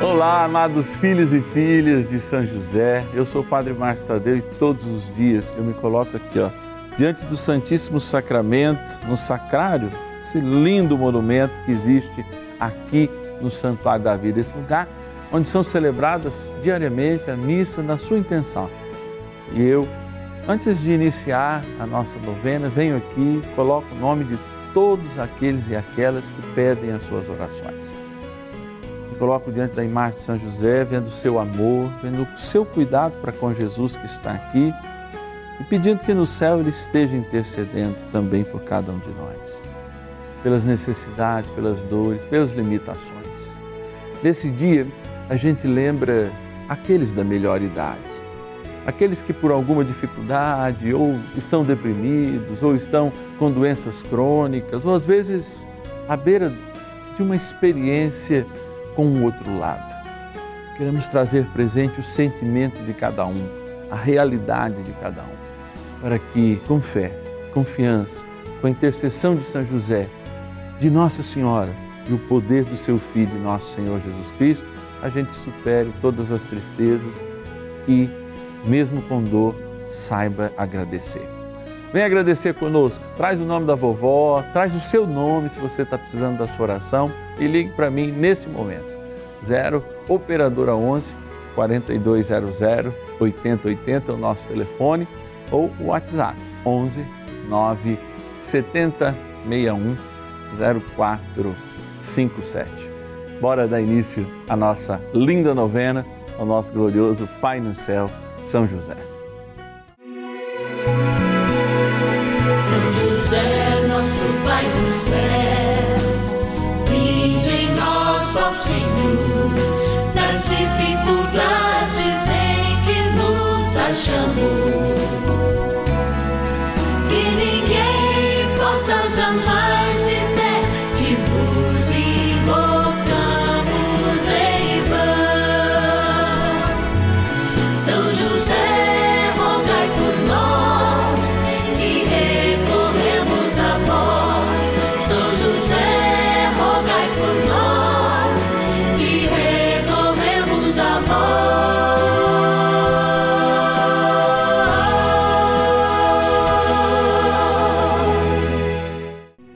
Olá, amados filhos e filhas de São José. Eu sou o Padre Márcio Tadeu e todos os dias eu me coloco aqui, ó, diante do Santíssimo Sacramento, no sacrário, esse lindo monumento que existe aqui no Santuário da Vida, esse lugar onde são celebradas diariamente a missa na sua intenção. E eu, antes de iniciar a nossa novena, venho aqui, coloco o nome de todos aqueles e aquelas que pedem as suas orações. Coloco diante da imagem de São José, vendo o seu amor, vendo o seu cuidado para com Jesus que está aqui e pedindo que no céu ele esteja intercedendo também por cada um de nós, pelas necessidades, pelas dores, pelas limitações. Nesse dia, a gente lembra aqueles da melhor idade, aqueles que por alguma dificuldade ou estão deprimidos ou estão com doenças crônicas ou às vezes à beira de uma experiência com o outro lado. Queremos trazer presente o sentimento de cada um, a realidade de cada um, para que com fé, confiança, com a intercessão de São José, de Nossa Senhora e o poder do seu Filho, nosso Senhor Jesus Cristo, a gente supere todas as tristezas e, mesmo com dor, saiba agradecer. Vem agradecer conosco, traz o nome da vovó, traz o seu nome se você está precisando da sua oração e ligue para mim nesse momento. 0 Operadora 11 4200 8080 é o nosso telefone ou o WhatsApp 11 9 70 61 0457. Bora dar início à nossa linda novena, ao nosso glorioso Pai no céu, São José. Vinde em ó Senhor, nas dificuldades em que nos achamos.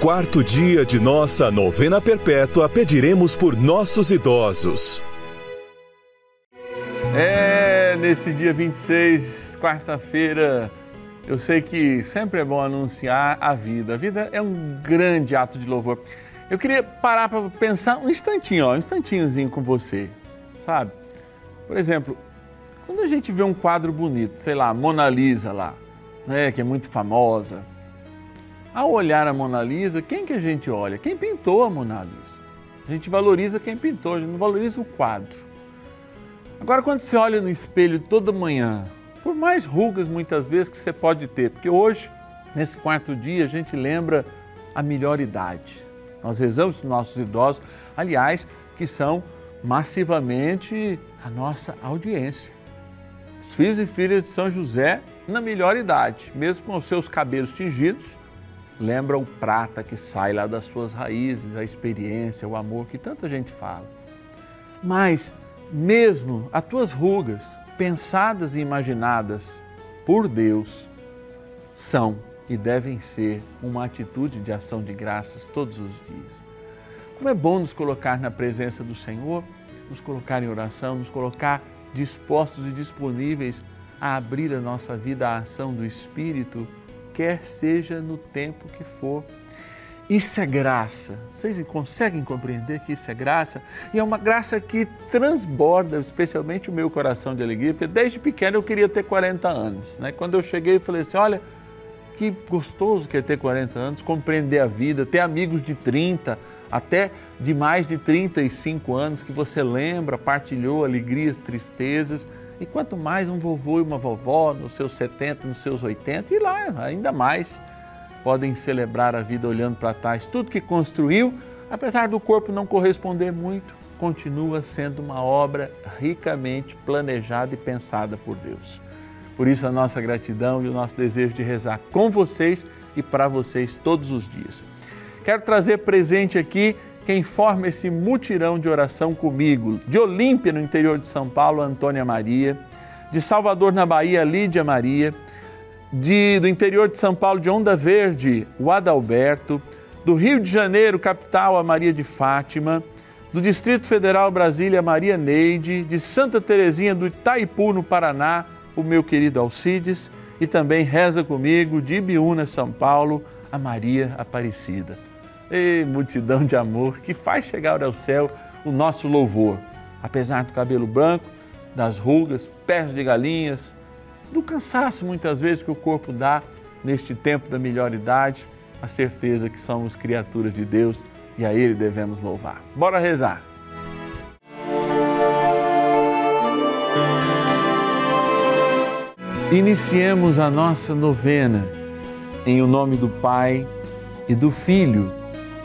quarto dia de nossa novena perpétua, pediremos por nossos idosos. É, nesse dia 26, quarta-feira, eu sei que sempre é bom anunciar a vida. A vida é um grande ato de louvor. Eu queria parar para pensar um instantinho, ó, um instantinhozinho com você, sabe? Por exemplo, quando a gente vê um quadro bonito, sei lá, Mona Lisa lá, né, que é muito famosa, ao olhar a Mona Lisa, quem que a gente olha? Quem pintou a Mona Lisa? A gente valoriza quem pintou, a gente não valoriza o quadro. Agora, quando você olha no espelho toda manhã, por mais rugas muitas vezes que você pode ter, porque hoje, nesse quarto dia, a gente lembra a melhor idade. Nós rezamos os nossos idosos, aliás, que são massivamente a nossa audiência. Os filhos e filhas de São José na melhor idade, mesmo com os seus cabelos tingidos, lembra o prata que sai lá das suas raízes, a experiência, o amor que tanta gente fala. Mas mesmo as tuas rugas, pensadas e imaginadas por Deus, são e devem ser uma atitude de ação de graças todos os dias. Como é bom nos colocar na presença do Senhor, nos colocar em oração, nos colocar dispostos e disponíveis a abrir a nossa vida à ação do Espírito, quer seja no tempo que for. Isso é graça. Vocês conseguem compreender que isso é graça? E é uma graça que transborda, especialmente o meu coração de alegria, porque desde pequeno eu queria ter 40 anos. Né? Quando eu cheguei, falei assim: olha, que gostoso que é ter 40 anos, compreender a vida, ter amigos de 30, até de mais de 35 anos que você lembra, partilhou alegrias, tristezas. E quanto mais um vovô e uma vovó nos seus 70, nos seus 80 e lá ainda mais podem celebrar a vida olhando para trás. Tudo que construiu, apesar do corpo não corresponder muito, continua sendo uma obra ricamente planejada e pensada por Deus. Por isso a nossa gratidão e o nosso desejo de rezar com vocês e para vocês todos os dias. Quero trazer presente aqui quem forma esse mutirão de oração comigo. De Olímpia, no interior de São Paulo, Antônia Maria. De Salvador, na Bahia, Lídia Maria. De, do interior de São Paulo, de Onda Verde, o Adalberto. Do Rio de Janeiro, capital, a Maria de Fátima. Do Distrito Federal, Brasília, Maria Neide. De Santa Terezinha do Itaipu, no Paraná, o meu querido Alcides. E também reza comigo, de Ibiúna, São Paulo, a Maria Aparecida. E multidão de amor que faz chegar ao céu o nosso louvor. Apesar do cabelo branco, das rugas, pés de galinhas, do cansaço muitas vezes que o corpo dá neste tempo da melhor idade, a certeza que somos criaturas de Deus e a Ele devemos louvar. Bora rezar! Iniciemos a nossa novena em o nome do Pai e do Filho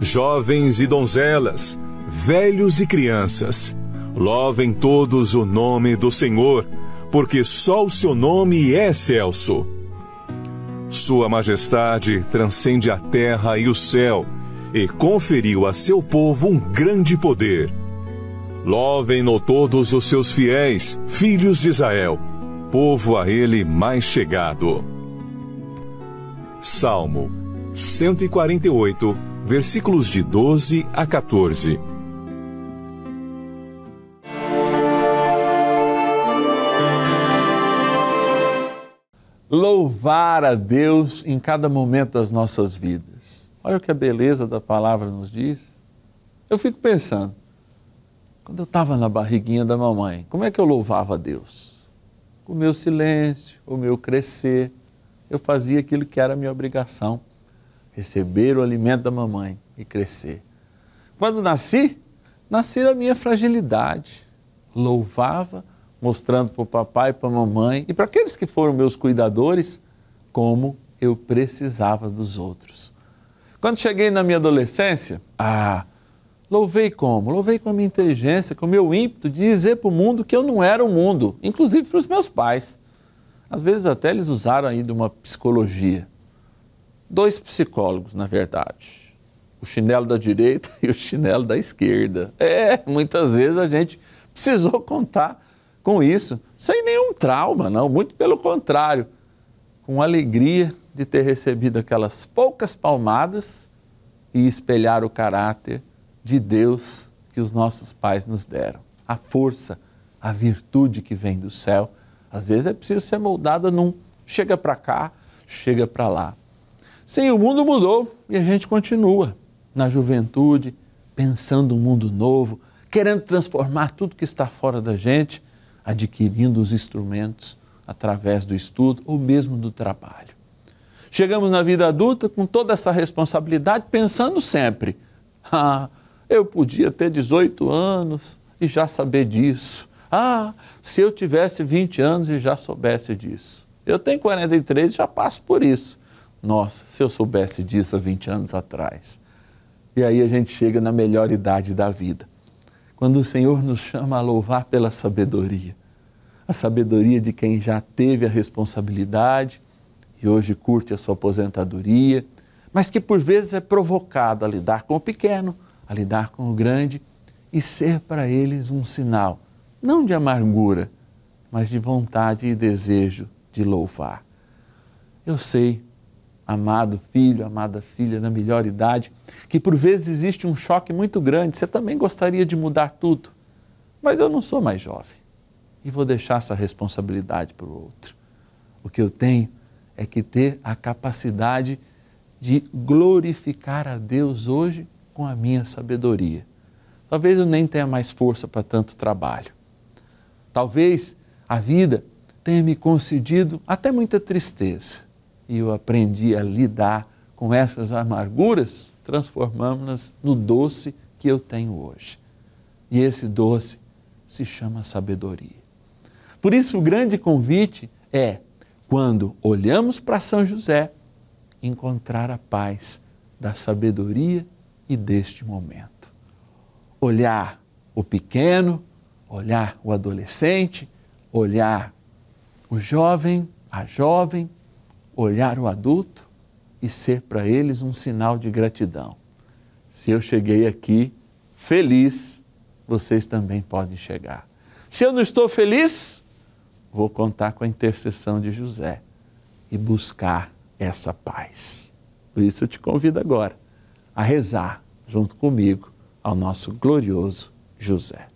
Jovens e donzelas, velhos e crianças, louvem todos o nome do Senhor, porque só o seu nome é excelso. Sua majestade transcende a terra e o céu e conferiu a seu povo um grande poder. Louvem-no todos os seus fiéis, filhos de Israel, povo a ele mais chegado. Salmo 148 versículos de 12 a 14. louvar a Deus em cada momento das nossas vidas. Olha o que a beleza da palavra nos diz. Eu fico pensando, quando eu estava na barriguinha da mamãe, como é que eu louvava a Deus? Com o meu silêncio, o meu crescer, eu fazia aquilo que era minha obrigação, receber o alimento da mamãe e crescer. Quando nasci, nasci da minha fragilidade, louvava, mostrando para o papai para a mamãe e para aqueles que foram meus cuidadores como eu precisava dos outros. Quando cheguei na minha adolescência, ah, louvei como? Louvei com a minha inteligência, com o meu ímpeto de dizer para o mundo que eu não era o mundo, inclusive para os meus pais. Às vezes até eles usaram aí de uma psicologia. Dois psicólogos, na verdade. O chinelo da direita e o chinelo da esquerda. É, muitas vezes a gente precisou contar com isso, sem nenhum trauma, não, muito pelo contrário, com alegria de ter recebido aquelas poucas palmadas e espelhar o caráter de Deus que os nossos pais nos deram. A força, a virtude que vem do céu, às vezes é preciso ser moldada num chega para cá, chega para lá. Sim, o mundo mudou e a gente continua na juventude, pensando um mundo novo, querendo transformar tudo que está fora da gente, adquirindo os instrumentos através do estudo ou mesmo do trabalho. Chegamos na vida adulta com toda essa responsabilidade, pensando sempre: ah, eu podia ter 18 anos e já saber disso. Ah, se eu tivesse 20 anos e já soubesse disso. Eu tenho 43 e já passo por isso. Nossa, se eu soubesse disso há 20 anos atrás. E aí a gente chega na melhor idade da vida quando o Senhor nos chama a louvar pela sabedoria. A sabedoria de quem já teve a responsabilidade e hoje curte a sua aposentadoria, mas que por vezes é provocado a lidar com o pequeno, a lidar com o grande e ser para eles um sinal, não de amargura, mas de vontade e desejo de louvar. Eu sei amado filho, amada filha, na melhor idade, que por vezes existe um choque muito grande. Você também gostaria de mudar tudo, mas eu não sou mais jovem e vou deixar essa responsabilidade para o outro. O que eu tenho é que ter a capacidade de glorificar a Deus hoje com a minha sabedoria. Talvez eu nem tenha mais força para tanto trabalho. Talvez a vida tenha me concedido até muita tristeza e eu aprendi a lidar com essas amarguras, transformamos-nas no doce que eu tenho hoje. E esse doce se chama sabedoria. Por isso, o grande convite é, quando olhamos para São José, encontrar a paz da sabedoria e deste momento. Olhar o pequeno, olhar o adolescente, olhar o jovem, a jovem, olhar o adulto e ser para eles um sinal de gratidão. Se eu cheguei aqui feliz, vocês também podem chegar. Se eu não estou feliz, vou contar com a intercessão de José e buscar essa paz. Por isso eu te convido agora a rezar junto comigo ao nosso glorioso José.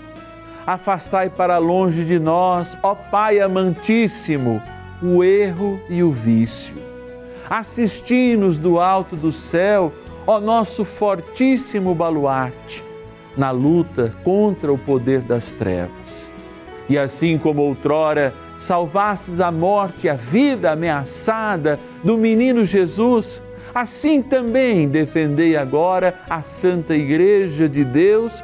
afastai para longe de nós, ó Pai amantíssimo, o erro e o vício. Assisti-nos do alto do céu, ó nosso fortíssimo baluarte, na luta contra o poder das trevas. E assim como outrora salvastes a morte e a vida ameaçada do menino Jesus, assim também defendei agora a Santa Igreja de Deus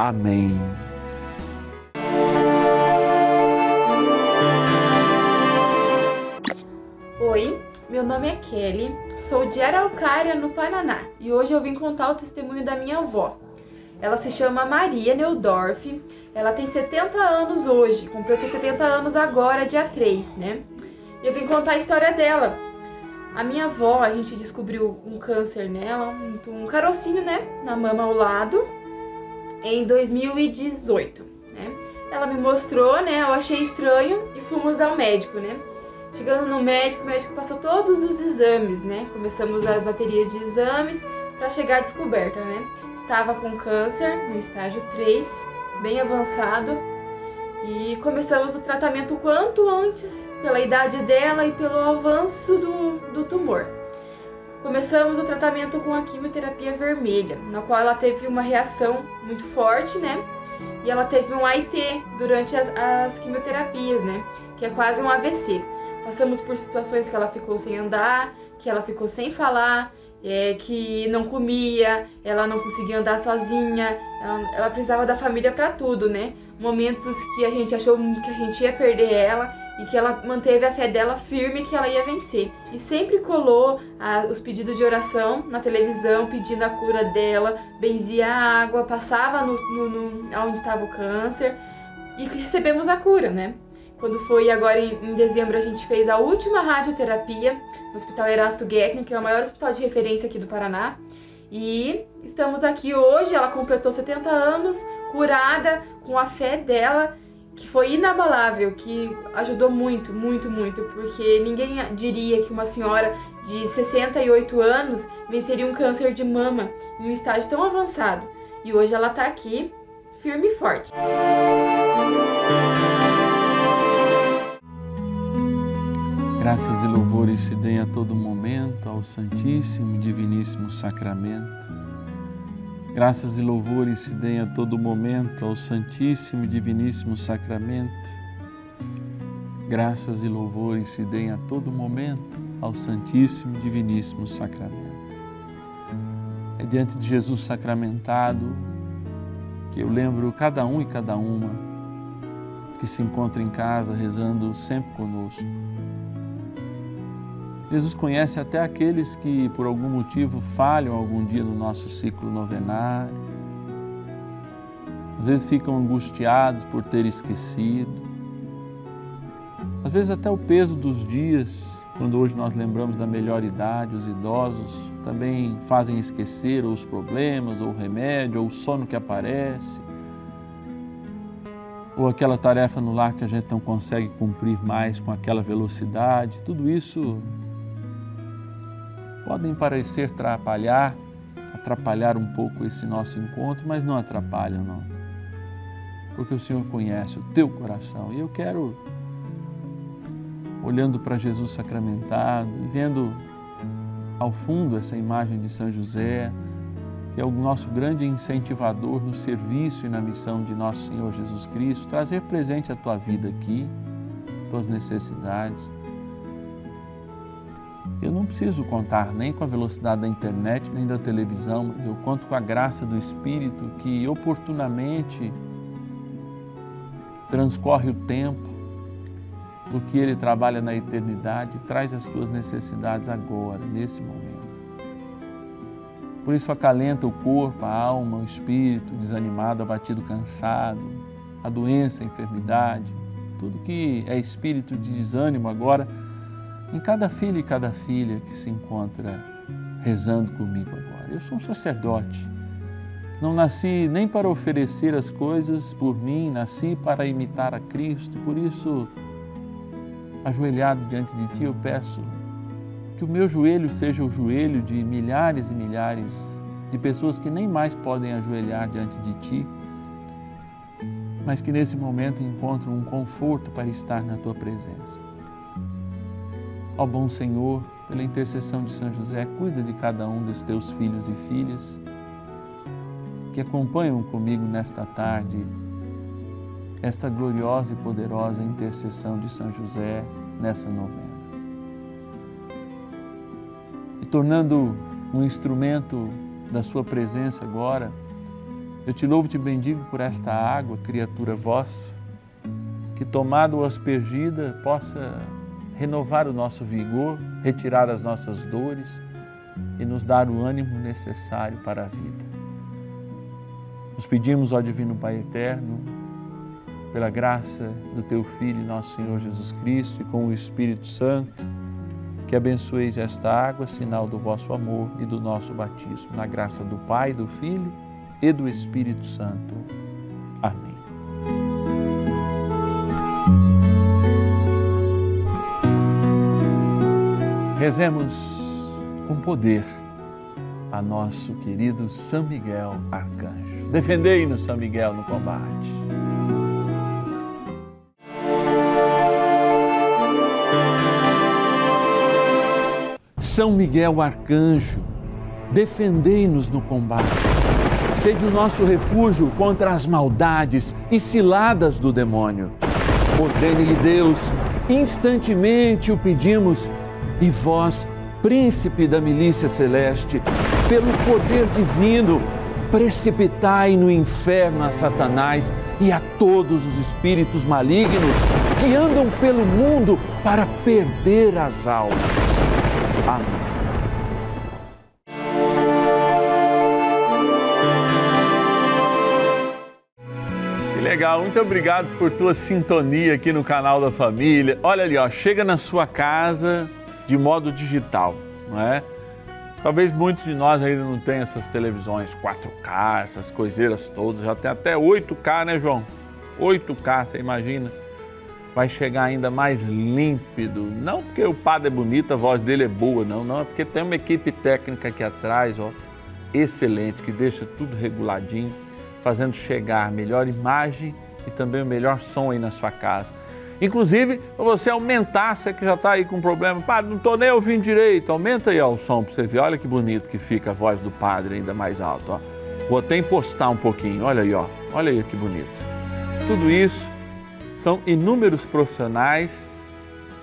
Amém. Oi, meu nome é Kelly, sou de Araucária, no Paraná, e hoje eu vim contar o testemunho da minha avó. Ela se chama Maria Neudorf, ela tem 70 anos hoje, completou 70 anos agora, dia 3, né? E eu vim contar a história dela. A minha avó, a gente descobriu um câncer nela, um, carocinho, né, na mama ao lado, em 2018, né? Ela me mostrou, né, eu achei estranho e fomos ao médico, né? Chegando no médico, o médico passou todos os exames, né? Começamos a bateria de exames para chegar à descoberta, né? Estava com câncer no estágio 3, bem avançado, e começamos o tratamento quanto antes, pela idade dela e pelo avanço do, do tumor. Começamos o tratamento com a quimioterapia vermelha, na qual ela teve uma reação muito forte, né? E ela teve um AIT durante as, as quimioterapias, né? Que é quase um AVC. Passamos por situações que ela ficou sem andar, que ela ficou sem falar, é, que não comia, ela não conseguia andar sozinha, ela, ela precisava da família para tudo, né? Momentos que a gente achou que a gente ia perder ela e que ela manteve a fé dela firme que ela ia vencer. E sempre colou a, os pedidos de oração na televisão, pedindo a cura dela, benzia a água, passava no, no, no onde estava o câncer e recebemos a cura, né? Quando foi agora em, em, dezembro, a gente fez a última radioterapia no Hospital Erasto Guecken, que é o maior hospital de referência aqui do Paraná. E estamos aqui hoje, ela completou 70 anos, curada, com a fé dela, que foi inabalável, que ajudou muito, muito, muito, porque ninguém diria que uma senhora de 68 anos venceria um câncer de mama em um estágio tão avançado. E hoje ela está aqui, firme e forte. Graças e louvores se deem a todo momento ao Santíssimo e Diviníssimo Sacramento. Graças e louvores se deem a todo momento ao Santíssimo e Diviníssimo Sacramento. Graças e louvores se deem a todo momento ao Santíssimo e Diviníssimo Sacramento. É diante de Jesus sacramentado que eu lembro cada um e cada uma que se encontra em casa rezando sempre conosco Jesus conhece até aqueles que, por algum motivo, falham algum dia no nosso ciclo novenário. Às vezes ficam angustiados por ter esquecido. Às vezes, até o peso dos dias, quando hoje nós lembramos da melhor idade, os idosos também fazem esquecer os problemas, ou o remédio, ou o sono que aparece, ou aquela tarefa no lar que a gente não consegue cumprir mais com aquela velocidade. Tudo isso podem parecer atrapalhar, atrapalhar um pouco esse nosso encontro, mas não atrapalham, não. Porque o Senhor conhece o teu coração e eu quero, olhando para Jesus sacramentado e vendo ao fundo essa imagem de São José, que é o nosso grande incentivador no serviço e na missão de nosso Senhor Jesus Cristo, trazer presente a tua vida aqui, tuas necessidades eu não preciso contar nem com a velocidade da internet, nem da televisão, mas eu conto com a graça do Espírito que oportunamente transcorre o tempo, porque Ele trabalha na eternidade e traz as tuas necessidades agora, nesse momento. Por isso acalenta o corpo, a alma, o espírito desanimado, abatido, cansado, a doença, a enfermidade, tudo que é espírito de desânimo agora em cada filho e cada filha que se encontra rezando comigo agora. Eu sou um sacerdote. Não nasci nem para oferecer as coisas por mim, nasci para imitar a Cristo. Por isso, ajoelhado diante de Ti, eu peço que o meu joelho seja o joelho de milhares e milhares de pessoas que nem mais podem ajoelhar diante de Ti, mas que nesse momento encontram um conforto para estar na Tua presença. Ó bom Senhor, pela intercessão de São José, cuida de cada um dos Teus filhos e filhas que acompanham comigo nesta tarde esta gloriosa e poderosa intercessão de São José nessa novena. E tornando um instrumento da Sua presença agora, eu te louvo e te bendigo por esta água, criatura vossa, que tomada ou aspergida possa renovar o nosso vigor, retirar as nossas dores e nos dar o ânimo necessário para a vida. Nos pedimos, ó Divino Pai Eterno, pela graça do Teu Filho, nosso Senhor Jesus Cristo, e com o Espírito Santo, que abençoeis esta água, sinal do vosso amor e do nosso batismo. Na graça do Pai, do Filho e do Espírito Santo. Amém. Rezemos com poder a nosso querido São Miguel Arcanjo. Defendei-nos, São Miguel, no combate. São Miguel Arcanjo, defendei-nos no combate. Sede o nosso refúgio contra as maldades e ciladas do demônio. Ordene-lhe Deus, instantemente o pedimos, e vós, príncipe da milícia celeste, pelo poder divino, precipitai no inferno a Satanás e a todos os espíritos malignos que andam pelo mundo para perder as almas. Amém. Legal, muito obrigado por tua sintonia aqui no canal da família. Olha ali, ó, chega na sua casa de modo digital, não é? Talvez muitos de nós ainda não tenham essas televisões 4K, essas coiseiras todas, já tem até 8K, né, João? 8K, você imagina? Vai chegar ainda mais límpido, não porque o padre é bonito, a voz dele é boa, não, não, é porque tem uma equipe técnica aqui atrás, ó, excelente, que deixa tudo reguladinho, fazendo chegar a melhor imagem e também o melhor som aí na sua casa. Inclusive, para você aumentar, você que já está aí com problema, padre, não estou nem ouvindo direito, aumenta aí ó, o som para você ver, olha que bonito que fica a voz do padre ainda mais alto. Ó. Vou até impostar um pouquinho, olha aí, ó, olha aí que bonito. Tudo isso são inúmeros profissionais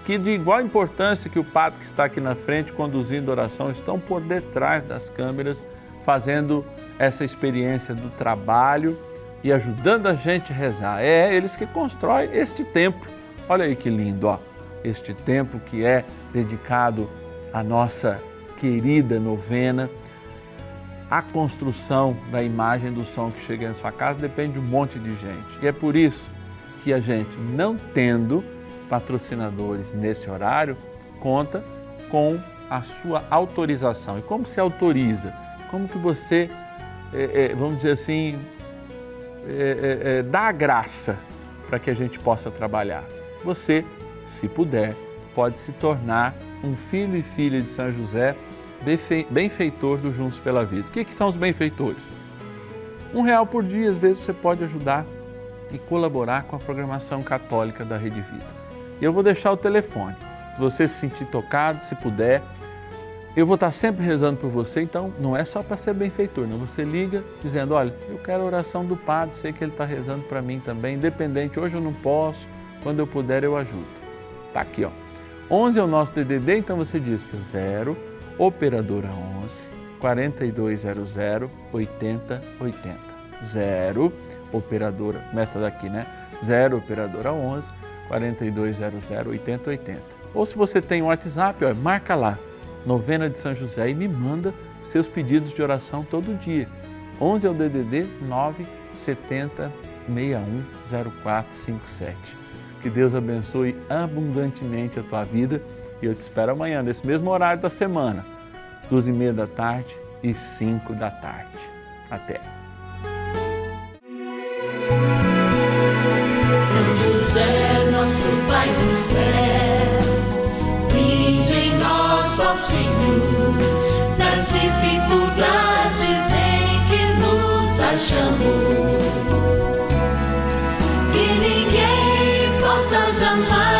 que, de igual importância que o padre que está aqui na frente conduzindo oração, estão por detrás das câmeras, fazendo essa experiência do trabalho e ajudando a gente a rezar. É eles que constroem este templo Olha aí que lindo, ó, este tempo que é dedicado à nossa querida novena. A construção da imagem do som que chega em sua casa depende de um monte de gente. E é por isso que a gente, não tendo patrocinadores nesse horário, conta com a sua autorização. E como se autoriza? Como que você, é, é, vamos dizer assim, é, dá a graça para que a gente possa trabalhar? Você, se puder, pode se tornar um filho e filha de São José, benfeitor do Juntos pela Vida. O que, que são os benfeitores? Um real por dia, às vezes, você pode ajudar e colaborar com a programação católica da Rede Vida. E eu vou deixar o telefone. Se você se sentir tocado, se puder, eu vou estar sempre rezando por você, então não é só para ser benfeitor, não. Você liga dizendo: Olha, eu quero a oração do Padre, sei que ele está rezando para mim também, independente, hoje eu não posso, quando eu puder, eu ajudo. Tá aqui, ó. 11 é o nosso DDD, então você diz que 0, operadora 11, 4200 8080. 0, operadora, começa daqui, né? 0, operadora 11, 4200 8080. Ou se você tem um WhatsApp, ó, marca lá, Novena de São José, e me manda seus pedidos de oração todo dia. 11 é o DDD 970 61 0457. Que Deus abençoe abundantemente a tua vida e eu te espero amanhã, nesse mesmo horário da semana, duas e meia da tarde e cinco da tarde. Até. Que ninguém possa jamais